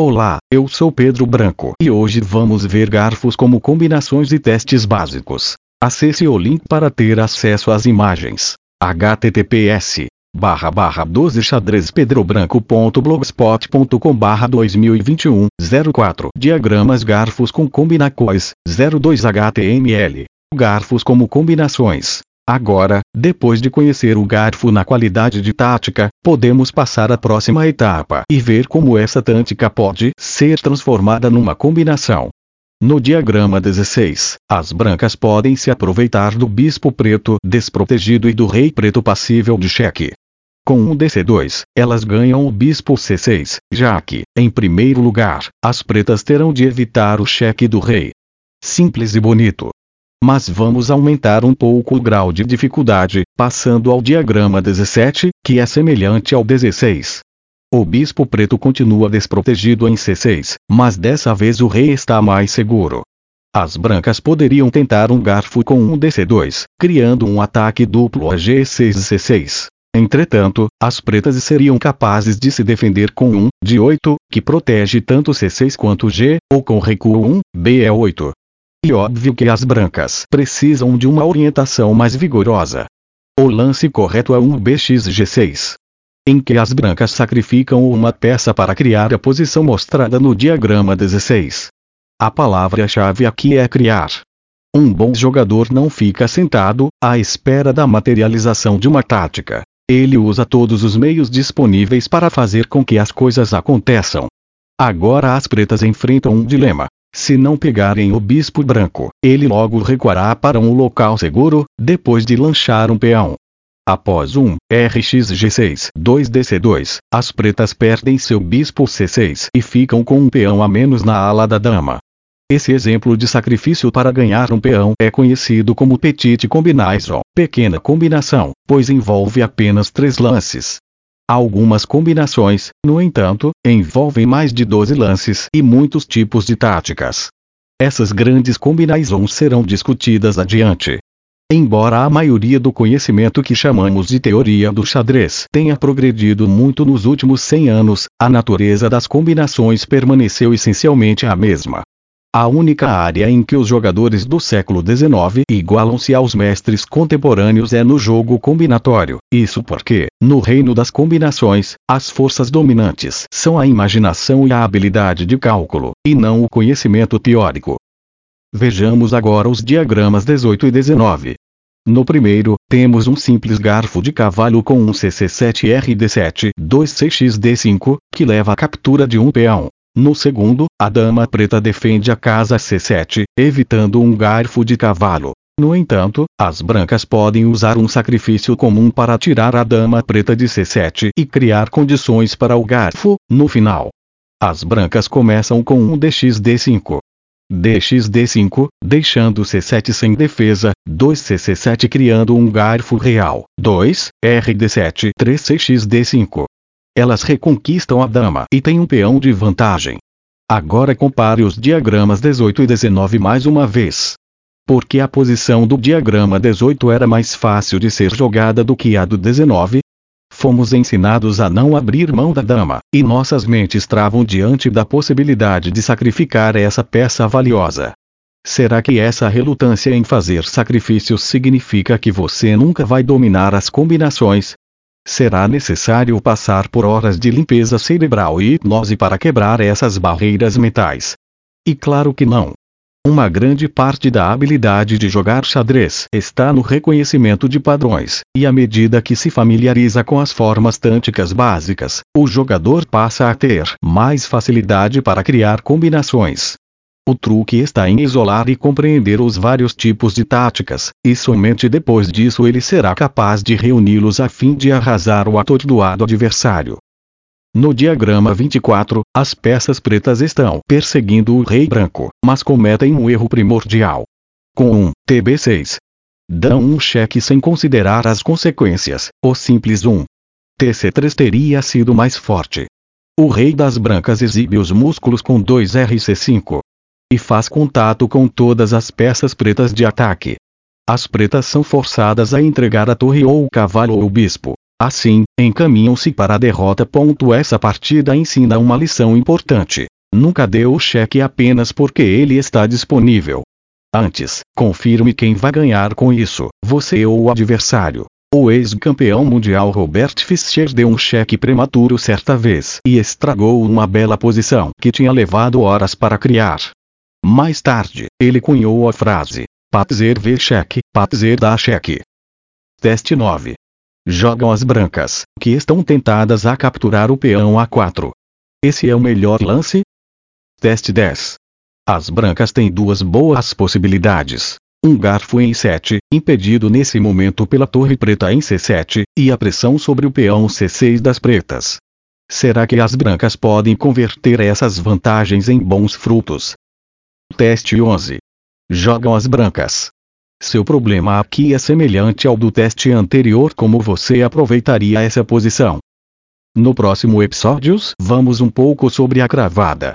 Olá, eu sou Pedro Branco e hoje vamos ver garfos como combinações e testes básicos. Acesse o link para ter acesso às imagens. https barra barra 12 xadrezpedrobranco.blogspot.com barra 2021 04 Diagramas garfos com combinacões 02 HTML Garfos como combinações Agora, depois de conhecer o garfo na qualidade de tática, podemos passar à próxima etapa e ver como essa tática pode ser transformada numa combinação. No diagrama 16, as brancas podem se aproveitar do bispo preto desprotegido e do rei preto passível de cheque. Com um DC2, elas ganham o bispo C6, já que, em primeiro lugar, as pretas terão de evitar o cheque do rei. Simples e bonito. Mas vamos aumentar um pouco o grau de dificuldade, passando ao diagrama 17, que é semelhante ao 16. O bispo preto continua desprotegido em C6, mas dessa vez o rei está mais seguro. As brancas poderiam tentar um garfo com um DC2, criando um ataque duplo a G6 e C6. Entretanto, as pretas seriam capazes de se defender com um, de 8, que protege tanto C6 quanto G, ou com recuo 1, BE8. E óbvio que as brancas precisam de uma orientação mais vigorosa. O lance correto é um BXG6. Em que as brancas sacrificam uma peça para criar a posição mostrada no diagrama 16. A palavra-chave aqui é criar. Um bom jogador não fica sentado, à espera da materialização de uma tática. Ele usa todos os meios disponíveis para fazer com que as coisas aconteçam. Agora as pretas enfrentam um dilema. Se não pegarem o bispo branco, ele logo recuará para um local seguro, depois de lanchar um peão. Após um RxG6 2DC2, as pretas perdem seu bispo C6 e ficam com um peão a menos na ala da dama. Esse exemplo de sacrifício para ganhar um peão é conhecido como Petit Combinaison, pequena combinação, pois envolve apenas três lances. Algumas combinações, no entanto, envolvem mais de 12 lances e muitos tipos de táticas. Essas grandes combinações serão discutidas adiante. Embora a maioria do conhecimento que chamamos de teoria do xadrez tenha progredido muito nos últimos 100 anos, a natureza das combinações permaneceu essencialmente a mesma. A única área em que os jogadores do século XIX igualam-se aos mestres contemporâneos é no jogo combinatório. Isso porque, no reino das combinações, as forças dominantes são a imaginação e a habilidade de cálculo, e não o conhecimento teórico. Vejamos agora os diagramas 18 e 19. No primeiro, temos um simples garfo de cavalo com um CC7RD7, 2CXD5, que leva à captura de um peão. No segundo, a dama preta defende a casa C7, evitando um garfo de cavalo. No entanto, as brancas podem usar um sacrifício comum para tirar a dama preta de C7 e criar condições para o garfo, no final. As brancas começam com um DXD5. DXD5, deixando C7 sem defesa, 2CC7 criando um garfo real, 2, RD7, 3CXD5. Elas reconquistam a dama e têm um peão de vantagem. Agora compare os diagramas 18 e 19 mais uma vez. Porque a posição do diagrama 18 era mais fácil de ser jogada do que a do 19? Fomos ensinados a não abrir mão da dama, e nossas mentes travam diante da possibilidade de sacrificar essa peça valiosa. Será que essa relutância em fazer sacrifícios significa que você nunca vai dominar as combinações, Será necessário passar por horas de limpeza cerebral e hipnose para quebrar essas barreiras mentais? E claro que não. Uma grande parte da habilidade de jogar xadrez está no reconhecimento de padrões, e à medida que se familiariza com as formas tânticas básicas, o jogador passa a ter mais facilidade para criar combinações. O truque está em isolar e compreender os vários tipos de táticas, e somente depois disso ele será capaz de reuni-los a fim de arrasar o atordoado adversário. No diagrama 24, as peças pretas estão perseguindo o rei branco, mas cometem um erro primordial. Com um TB6, dão um cheque sem considerar as consequências, o simples 1. TC3 teria sido mais forte. O rei das brancas exibe os músculos com 2 RC5, e faz contato com todas as peças pretas de ataque. As pretas são forçadas a entregar a torre ou o cavalo ou o bispo. Assim, encaminham-se para a derrota. Essa partida ensina uma lição importante. Nunca dê o cheque apenas porque ele está disponível. Antes, confirme quem vai ganhar com isso, você ou o adversário. O ex-campeão mundial Robert Fischer deu um cheque prematuro certa vez e estragou uma bela posição que tinha levado horas para criar. Mais tarde, ele cunhou a frase: Patzer vê cheque, Patzer dá cheque. Teste 9. Jogam as brancas, que estão tentadas a capturar o peão A4. Esse é o melhor lance? Teste 10. As brancas têm duas boas possibilidades. Um garfo em 7, impedido nesse momento pela torre preta em C7, e a pressão sobre o peão C6 das pretas. Será que as brancas podem converter essas vantagens em bons frutos? Teste 11. Jogam as brancas. Seu problema aqui é semelhante ao do teste anterior como você aproveitaria essa posição. No próximo episódio, vamos um pouco sobre a cravada.